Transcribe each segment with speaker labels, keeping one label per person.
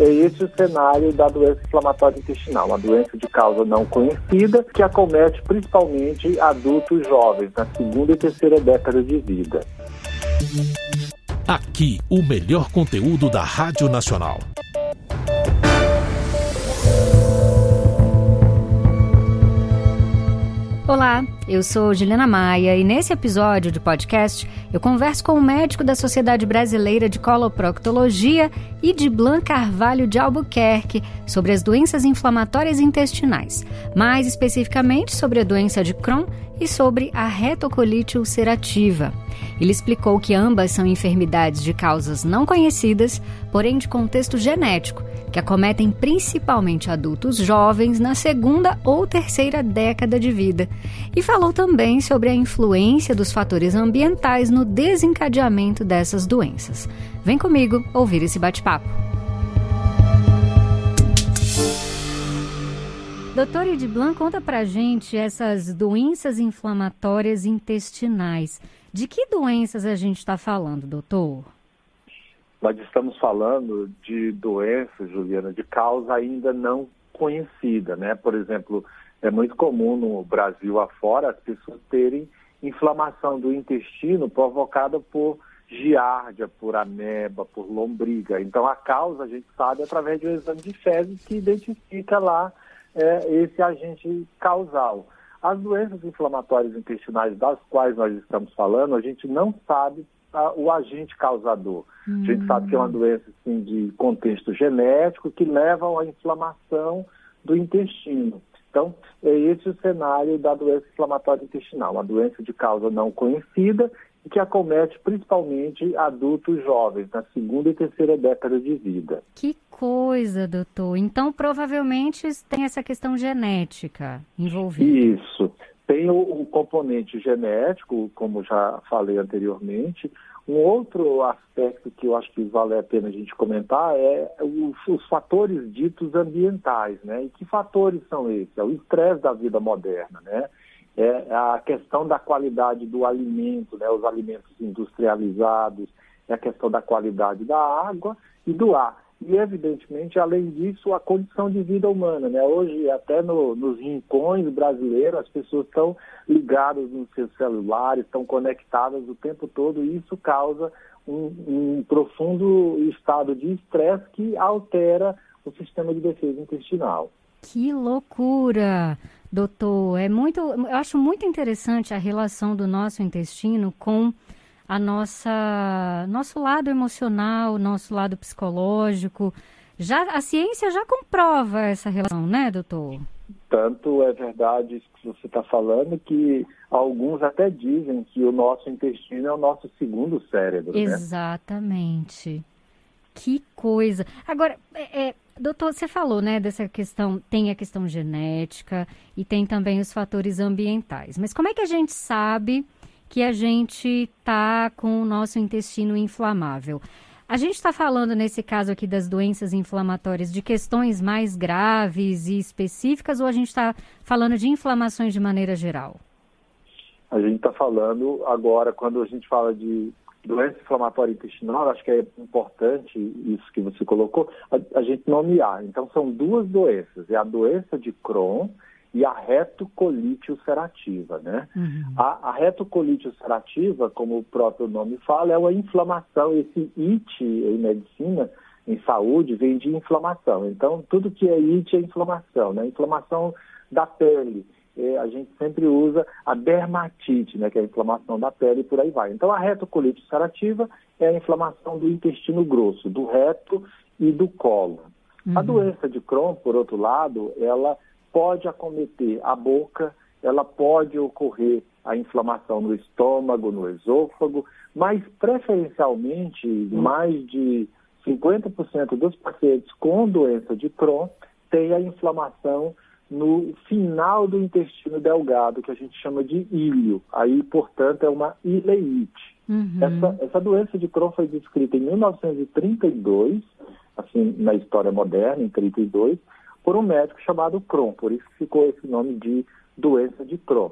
Speaker 1: é esse o cenário da doença inflamatória intestinal, uma doença de causa não conhecida que acomete principalmente adultos jovens na segunda e terceira década de vida.
Speaker 2: Aqui, o melhor conteúdo da Rádio Nacional.
Speaker 3: Olá, eu sou Juliana Maia e nesse episódio do podcast eu converso com o médico da Sociedade Brasileira de Coloproctologia e de Blanc Carvalho de Albuquerque sobre as doenças inflamatórias intestinais, mais especificamente sobre a doença de Crohn e sobre a retocolite ulcerativa. Ele explicou que ambas são enfermidades de causas não conhecidas, porém de contexto genético, que acometem principalmente adultos jovens na segunda ou terceira década de vida. E falou também sobre a influência dos fatores ambientais no desencadeamento dessas doenças. Vem comigo ouvir esse bate-papo. Doutor Edblan, conta pra gente essas doenças inflamatórias intestinais. De que doenças a gente está falando, doutor?
Speaker 1: Nós estamos falando de doenças, Juliana, de causa ainda não conhecida, né? Por exemplo, é muito comum no Brasil afora as pessoas terem inflamação do intestino provocada por giardia, por ameba, por lombriga. Então a causa a gente sabe através de um exame de fezes que identifica lá é, esse agente causal. As doenças inflamatórias intestinais das quais nós estamos falando, a gente não sabe a, o agente causador. Hum. A gente sabe que é uma hum. doença assim, de contexto genético que leva à inflamação do intestino. Então, é esse o cenário da doença inflamatória intestinal, uma doença de causa não conhecida e que acomete principalmente adultos jovens, na segunda e terceira década de vida.
Speaker 3: Que coisa, doutor. Então, provavelmente tem essa questão genética envolvida.
Speaker 1: Isso. Tem o, o componente genético, como já falei anteriormente. Um outro aspecto que eu acho que vale a pena a gente comentar é os, os fatores ditos ambientais, né? E que fatores são esses? É o estresse da vida moderna, né? é a questão da qualidade do alimento, né, os alimentos industrializados, é a questão da qualidade da água e do ar. E, evidentemente, além disso, a condição de vida humana. Né? Hoje, até no, nos rincões brasileiros, as pessoas estão ligadas nos seus celulares, estão conectadas o tempo todo, e isso causa um, um profundo estado de estresse que altera o sistema de defesa intestinal.
Speaker 3: Que loucura! Doutor, é muito, eu acho muito interessante a relação do nosso intestino com a nossa nosso lado emocional, nosso lado psicológico. Já a ciência já comprova essa relação, né, doutor?
Speaker 1: Tanto é verdade isso que você está falando que alguns até dizem que o nosso intestino é o nosso segundo cérebro.
Speaker 3: Né? Exatamente. Né? Que coisa. Agora, é, é, doutor, você falou, né, dessa questão, tem a questão genética e tem também os fatores ambientais. Mas como é que a gente sabe que a gente está com o nosso intestino inflamável? A gente está falando, nesse caso aqui, das doenças inflamatórias, de questões mais graves e específicas, ou a gente está falando de inflamações de maneira geral?
Speaker 1: A gente está falando agora, quando a gente fala de doença inflamatória intestinal, acho que é importante isso que você colocou, a, a, gente nomear. Então, são duas doenças: é a doença de Crohn e a retocolite ulcerativa, né? Uhum. A, a retocolite ulcerativa, como o próprio nome fala, é uma inflamação. Esse IT em medicina, em saúde, vem de inflamação. Então, tudo que é IT é inflamação, né? Inflamação da pele é, a gente sempre usa a dermatite, né, que é a inflamação da pele e por aí vai. Então, a retocolite ulcerativa é a inflamação do intestino grosso, do reto e do colo. Uhum. A doença de Crohn, por outro lado, ela pode acometer a boca, ela pode ocorrer a inflamação no estômago, no esôfago, mas preferencialmente mais de 50% dos pacientes com doença de Crohn têm a inflamação no final do intestino delgado, que a gente chama de ilho. Aí, portanto, é uma ileite. Uhum. Essa, essa doença de Crohn foi descrita em 1932, assim, na história moderna, em 32, por um médico chamado Crohn, por isso ficou esse nome de doença de Crohn.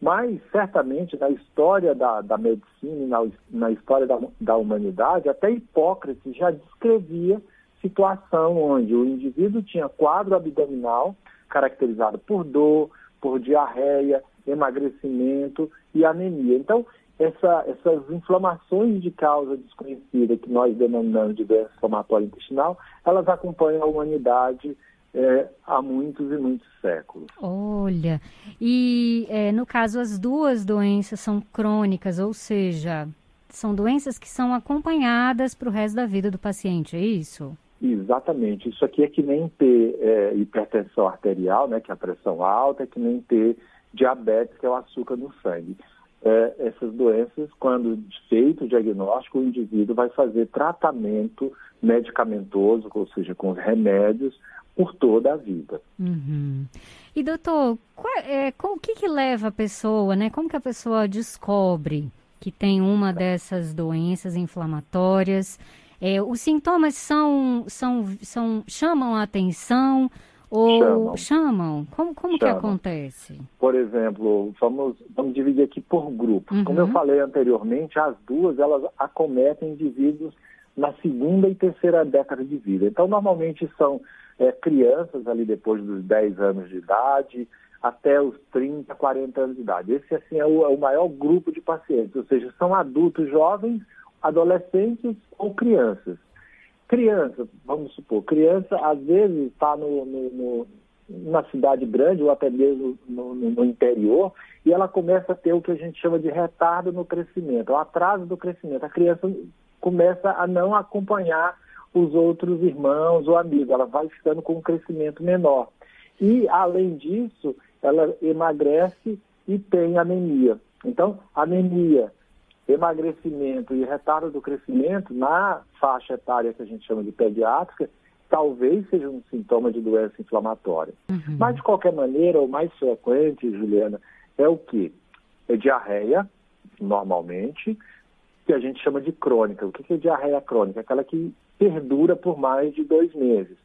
Speaker 1: Mas, certamente, na história da, da medicina, na, na história da, da humanidade, até Hipócrates já descrevia situação onde o indivíduo tinha quadro abdominal caracterizado por dor, por diarreia, emagrecimento e anemia. Então, essa, essas inflamações de causa desconhecida que nós denominamos de doença inflamatória intestinal, elas acompanham a humanidade é, há muitos e muitos séculos.
Speaker 3: Olha, e é, no caso as duas doenças são crônicas, ou seja, são doenças que são acompanhadas para o resto da vida do paciente, é isso?
Speaker 1: Exatamente. Isso aqui é que nem ter é, hipertensão arterial, né, que é a pressão alta, é que nem ter diabetes, que é o açúcar no sangue. É, essas doenças, quando feito o diagnóstico, o indivíduo vai fazer tratamento medicamentoso, ou seja, com remédios, por toda a vida.
Speaker 3: Uhum. E doutor, qual, é, qual, o que, que leva a pessoa, né? Como que a pessoa descobre que tem uma dessas doenças inflamatórias? É, os sintomas são, são, são chamam a atenção ou chamam? chamam? Como, como chamam. que acontece?
Speaker 1: Por exemplo, vamos, vamos dividir aqui por grupos. Uhum. Como eu falei anteriormente, as duas elas acometem indivíduos na segunda e terceira década de vida. Então, normalmente são é, crianças ali depois dos 10 anos de idade, até os 30, 40 anos de idade. Esse, assim, é o, é o maior grupo de pacientes, ou seja, são adultos jovens, adolescentes ou crianças. Criança, vamos supor, criança às vezes está no, no, no, numa cidade grande ou até mesmo no, no, interior e ela começa a ter o que a gente chama de retardo no crescimento, o atraso do crescimento. A criança começa a não acompanhar os outros irmãos ou amigos, ela vai ficando com um crescimento menor. E, além disso, ela emagrece e tem anemia. Então, anemia, emagrecimento e retardo do crescimento na faixa etária que a gente chama de pediátrica, talvez seja um sintoma de doença inflamatória. Uhum. Mas, de qualquer maneira, o mais frequente, Juliana, é o que? É diarreia, normalmente, que a gente chama de crônica. O que é diarreia crônica? Aquela que perdura por mais de dois meses.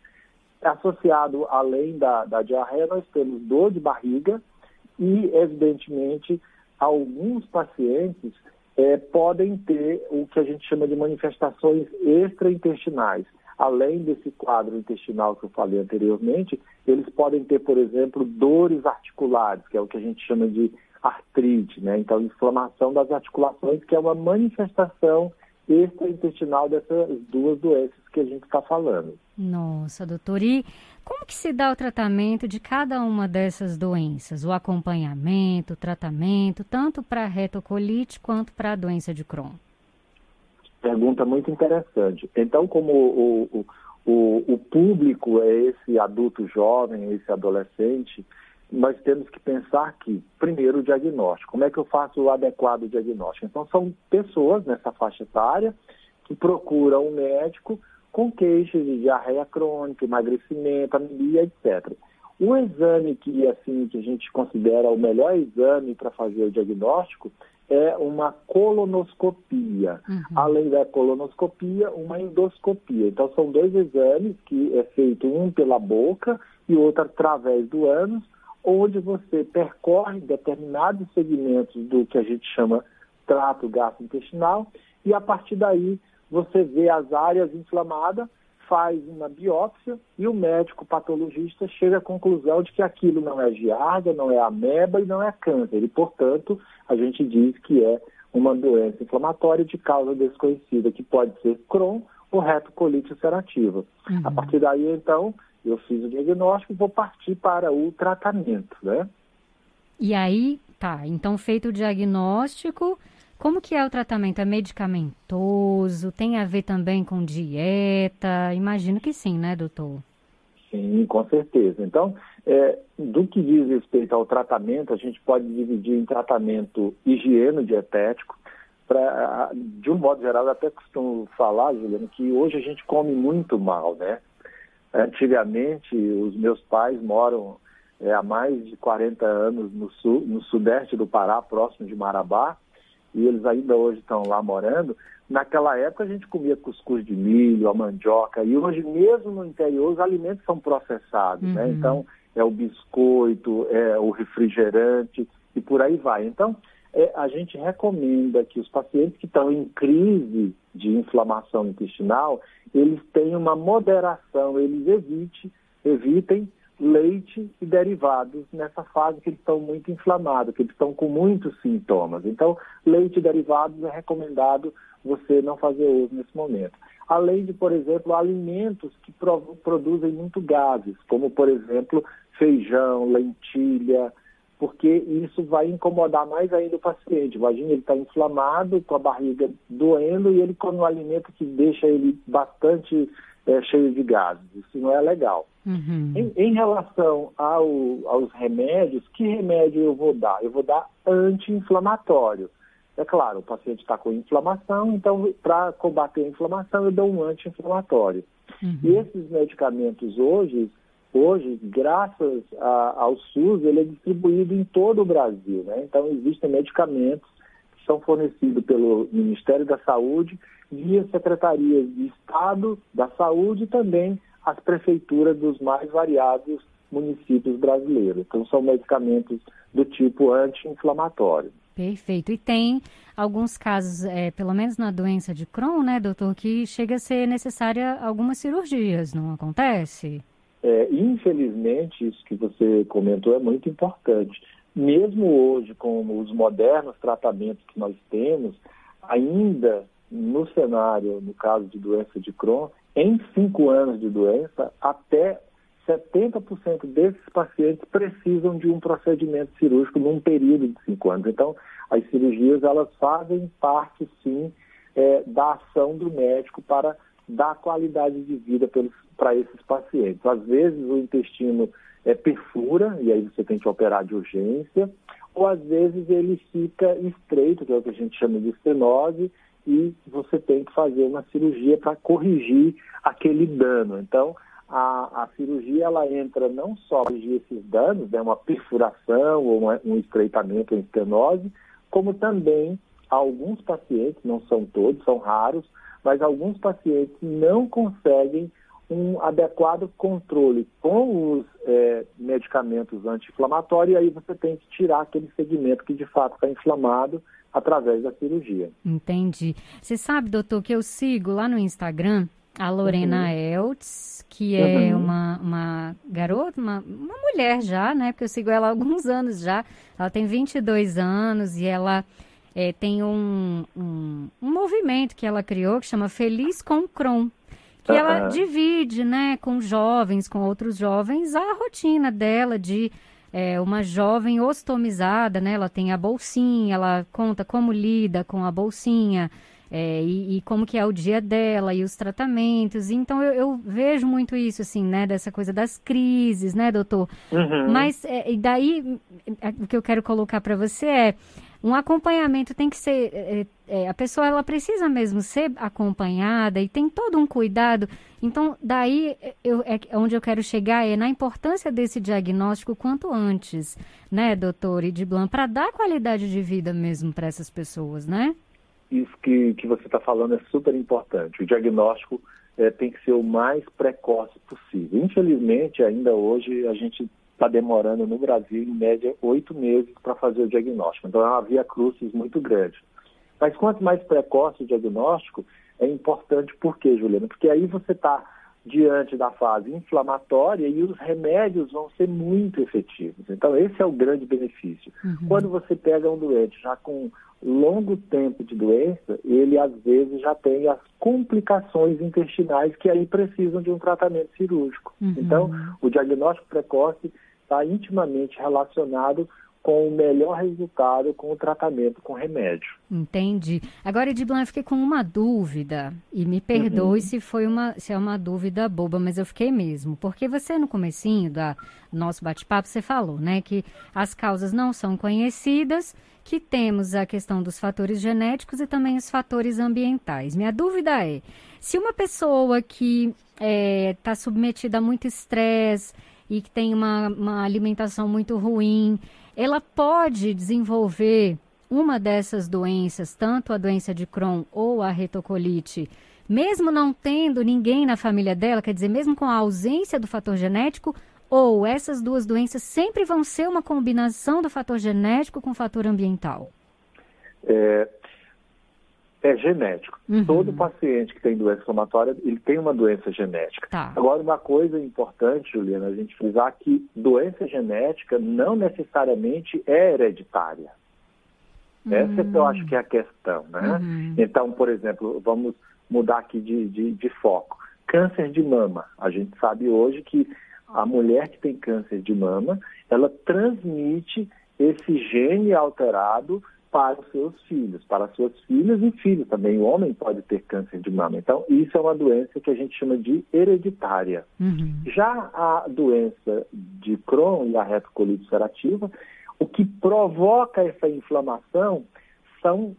Speaker 1: Associado, além da, da diarreia, nós temos dor de barriga e, evidentemente, alguns pacientes é, podem ter o que a gente chama de manifestações extraintestinais. Além desse quadro intestinal que eu falei anteriormente, eles podem ter, por exemplo, dores articulares, que é o que a gente chama de artrite, né? Então, inflamação das articulações, que é uma manifestação extraintestinal dessas duas doenças que a gente está falando.
Speaker 3: Nossa, doutor. E como que se dá o tratamento de cada uma dessas doenças? O acompanhamento, o tratamento, tanto para a retocolite quanto para a doença de Crohn?
Speaker 1: Pergunta muito interessante. Então, como o, o, o, o público é esse adulto jovem, esse adolescente, nós temos que pensar que, primeiro, o diagnóstico. Como é que eu faço o adequado diagnóstico? Então, são pessoas nessa faixa etária que procuram um médico com queixas de diarreia crônica, emagrecimento, anemia, etc. O exame que, assim, que a gente considera o melhor exame para fazer o diagnóstico é uma colonoscopia. Uhum. Além da colonoscopia, uma endoscopia. Então, são dois exames que é feito um pela boca e outro através do ânus, onde você percorre determinados segmentos do que a gente chama trato gastrointestinal e a partir daí você vê as áreas inflamadas, faz uma biópsia e o médico patologista chega à conclusão de que aquilo não é giardia, não é ameba e não é câncer. E, portanto, a gente diz que é uma doença inflamatória de causa desconhecida, que pode ser Crohn ou retocolite ulcerativa. Uhum. A partir daí, então, eu fiz o diagnóstico e vou partir para o tratamento, né?
Speaker 3: E aí, tá, então feito o diagnóstico, como que é o tratamento? É medicamentoso? Tem a ver também com dieta? Imagino que sim, né, doutor?
Speaker 1: Sim, com certeza. Então, é, do que diz respeito ao tratamento, a gente pode dividir em tratamento higieno dietético. Pra, de um modo geral, eu até costumo falar, Juliano, que hoje a gente come muito mal, né? Antigamente, os meus pais moram é, há mais de 40 anos no, sul, no sudeste do Pará, próximo de Marabá, e eles ainda hoje estão lá morando. Naquela época a gente comia cuscuz de milho, a mandioca, e hoje mesmo no interior os alimentos são processados, né? uhum. né? Então é o biscoito, é o refrigerante e por aí vai. Então é, a gente recomenda que os pacientes que estão em crise de inflamação intestinal, eles tenham uma moderação, eles evite, evitem leite e derivados nessa fase que eles estão muito inflamados, que eles estão com muitos sintomas. Então, leite e derivados é recomendado você não fazer uso nesse momento. Além de, por exemplo, alimentos que produzem muito gases, como, por exemplo, feijão, lentilha, porque isso vai incomodar mais ainda o paciente. Imagina, ele está inflamado, com a barriga doendo, e ele come um alimento que deixa ele bastante é, cheio de gases. Isso não é legal. Uhum. Em, em, relação ao, aos remédios, que remédio eu vou dar? Eu vou dar anti-inflamatório. É claro, o paciente está com inflamação, então para combater a inflamação eu dou um anti-inflamatório. Uhum. E esses medicamentos hoje, hoje, graças a, ao SUS, ele é distribuído em todo o Brasil. Né? Então existem medicamentos que são fornecidos pelo Ministério da Saúde via secretarias de Estado da Saúde e também as prefeituras dos mais variados municípios brasileiros. Então são medicamentos do tipo anti-inflamatório.
Speaker 3: Perfeito. E tem alguns casos, é, pelo menos na doença de Crohn, né, doutor, que chega a ser necessária algumas cirurgias, não acontece?
Speaker 1: É, infelizmente, isso que você comentou é muito importante. Mesmo hoje, com os modernos tratamentos que nós temos, ainda no cenário, no caso de doença de Crohn, em cinco anos de doença, até 70% desses pacientes precisam de um procedimento cirúrgico num período de cinco anos. Então, as cirurgias elas fazem parte, sim, é, da ação do médico para dar qualidade de vida para esses pacientes. Às vezes o intestino é, perfura e aí você tem que operar de urgência, ou às vezes ele fica estreito, que é o que a gente chama de estenose, e você tem que fazer uma cirurgia para corrigir aquele dano. Então, a, a, cirurgia ela entra não só para corrigir esses danos, né, uma perfuração ou uma, um estreitamento em estenose, como também alguns pacientes, não são todos, são raros, mas alguns pacientes não conseguem um adequado controle com os é, medicamentos anti-inflamatórios, e aí você tem que tirar aquele segmento que de fato está inflamado através da cirurgia.
Speaker 3: Entendi. Você sabe, doutor, que eu sigo lá no Instagram a Lorena uhum. Eltz, que é uhum. uma, uma garota, uma, uma mulher já, né? Porque eu sigo ela há alguns anos já. Ela tem 22 anos e ela é, tem um, um, um, movimento que ela criou que chama Feliz com Cron. Que uhum. ela divide, né, com jovens, com outros jovens, a rotina dela de é, uma jovem ostomizada, né? Ela tem a bolsinha, ela conta como lida com a bolsinha, é, e, e, como que é o dia dela e os tratamentos. Então eu, eu, vejo muito isso, assim, né? Dessa coisa das crises, né, doutor? Uhum. Mas é, e daí o que eu quero colocar para você é um acompanhamento tem que ser é, é, a pessoa ela precisa mesmo ser acompanhada e tem todo um cuidado então daí eu, é onde eu quero chegar é na importância desse diagnóstico quanto antes né doutor Ediblan para dar qualidade de vida mesmo para essas pessoas né
Speaker 1: isso que, que você está falando é super importante. O diagnóstico é, tem que ser o mais precoce possível. Infelizmente, ainda hoje, a gente está demorando no Brasil, em média, oito meses para fazer o diagnóstico. Então, é uma via crucis muito grande. Mas quanto mais precoce o diagnóstico, é importante por quê, Juliana? Porque aí você está diante da fase inflamatória e os remédios vão ser muito efetivos. Então, esse é o grande benefício. Uhum. Quando você pega um doente já com longo tempo de doença, ele às vezes já tem as complicações intestinais que aí precisam de um tratamento cirúrgico. Uhum. Então, o diagnóstico precoce está intimamente relacionado com o melhor resultado com o tratamento com remédio.
Speaker 3: Entendi. Agora, Ediblan, eu fiquei com uma dúvida, e me perdoe uhum. se foi uma, se é uma dúvida boba, mas eu fiquei mesmo. Porque você, no comecinho do nosso bate-papo, você falou, né, que as causas não são conhecidas, que temos a questão dos fatores genéticos e também os fatores ambientais. Minha dúvida é, se uma pessoa que está é, tá submetida a muito estresse e que tem uma, uma alimentação muito ruim, ela pode desenvolver uma dessas doenças, tanto a doença de Crohn ou a retocolite, mesmo não tendo ninguém na família dela, quer dizer, mesmo com a ausência do fator genético, ou essas duas doenças sempre vão ser uma combinação do fator genético com o fator ambiental?
Speaker 1: É, é genético. Uhum. Todo paciente que tem doença inflamatória, ele tem uma doença genética. Tá. Agora, uma coisa importante, Juliana, a gente frisar que doença genética não necessariamente é hereditária. Uhum. Essa é que eu acho que é a questão, né? Uhum. Então, por exemplo, vamos mudar aqui de, de, de foco. Câncer de mama. A gente sabe hoje que a mulher que tem câncer de mama, ela transmite esse gene alterado para os seus filhos, para suas filhas e filhos também. O homem pode ter câncer de mama. Então, isso é uma doença que a gente chama de hereditária. Uhum. Já a doença de Crohn e a retocolite ulcerativa, o que provoca essa inflamação são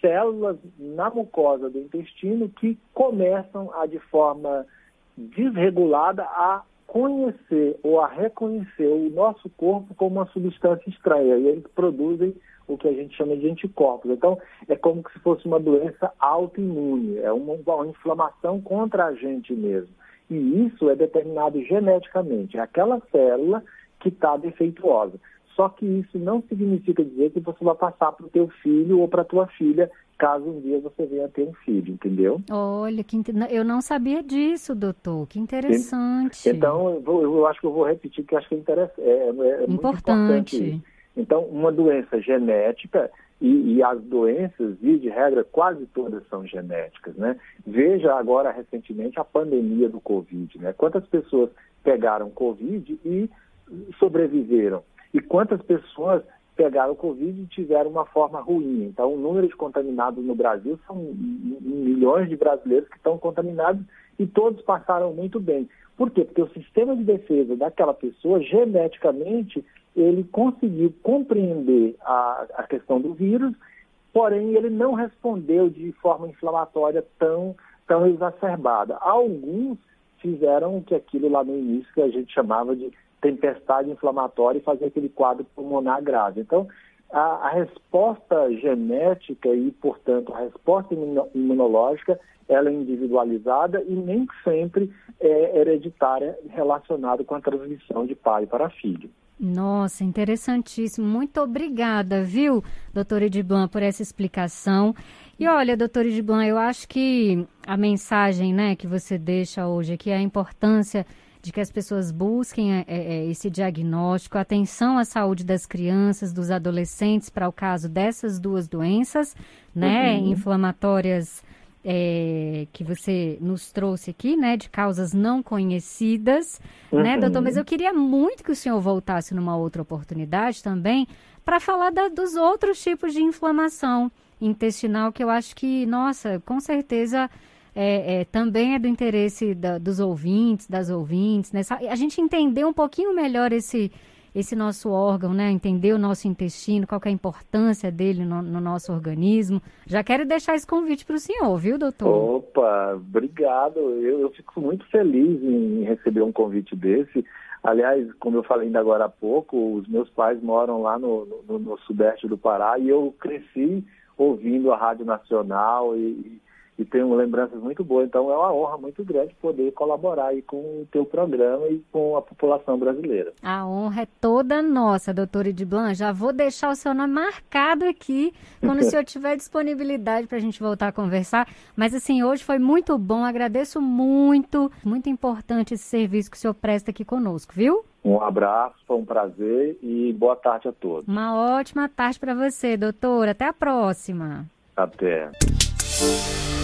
Speaker 1: células na mucosa do intestino que começam a, de forma desregulada, a conhecer ou a reconhecer o nosso corpo como uma substância estranha. E eles produzem o que a gente chama de anticorpos. Então, é como se fosse uma doença autoimune, é uma, uma inflamação contra a gente mesmo. E isso é determinado geneticamente. É aquela célula que está defeituosa. Só que isso não significa dizer que você vai passar para o teu filho ou para a tua filha caso um dia você venha ter um filho, entendeu?
Speaker 3: Olha, que eu não sabia disso, doutor. Que interessante.
Speaker 1: Então, eu, vou, eu acho que eu vou repetir, que acho que é, é, é, é importante. importante. Então, uma doença genética, e, e, as doenças, via de regra, quase todas são genéticas, né? Veja agora, recentemente, a pandemia do Covid, né? Quantas pessoas pegaram Covid e sobreviveram? E quantas pessoas pegaram Covid e tiveram uma forma ruim? Então, o número de contaminados no Brasil são milhões de brasileiros que estão contaminados e todos passaram muito bem. Por quê? Porque o sistema de defesa daquela pessoa, geneticamente, ele conseguiu compreender a, a questão do vírus, porém ele não respondeu de forma inflamatória tão, tão exacerbada. Alguns fizeram que aquilo lá no início que a gente chamava de tempestade inflamatória e fazer aquele quadro pulmonar grave. Então, a, a, resposta genética e, portanto, a resposta imunológica, ela é individualizada e nem sempre é hereditária relacionada com a transmissão de pai para filho.
Speaker 3: Nossa, interessantíssimo. Muito obrigada, viu, doutor Ediblan, por essa explicação. E olha, doutor Ediblan, eu acho que a mensagem né, que você deixa hoje aqui é a importância de que as pessoas busquem é, é, esse diagnóstico, atenção à saúde das crianças, dos adolescentes, para o caso dessas duas doenças, né, uhum. inflamatórias é, que você nos trouxe aqui, né, de causas não conhecidas, né, uhum. né, doutor? Mas eu queria muito que o senhor voltasse numa outra oportunidade também para falar da, dos outros tipos de inflamação intestinal que eu acho que, nossa, com certeza é, é, também é do interesse da, dos ouvintes, das ouvintes, né? A gente entender um pouquinho melhor esse esse nosso órgão, né? Entender o nosso intestino, qual é a importância dele no, no nosso organismo. Já quero deixar esse convite para o senhor, viu, doutor?
Speaker 1: Opa, obrigado. Eu, eu, fico muito feliz em receber um convite desse. Aliás, como eu falei ainda agora há pouco, os meus pais moram lá no, no, no sudeste do Pará e eu cresci ouvindo a Rádio Nacional e, e tenho lembranças muito boas. Então é uma honra muito grande poder colaborar aí com o teu programa e com a população brasileira.
Speaker 3: A honra é toda nossa, doutor Ediblan. Já vou deixar o seu nome marcado aqui quando o senhor tiver disponibilidade para a gente voltar a conversar. Mas assim, hoje foi muito bom, agradeço muito, muito importante esse serviço que o senhor presta aqui conosco, viu?
Speaker 1: Um abraço, foi um prazer e boa tarde a todos.
Speaker 3: Uma ótima tarde para você, doutor. Até a próxima.
Speaker 1: Até.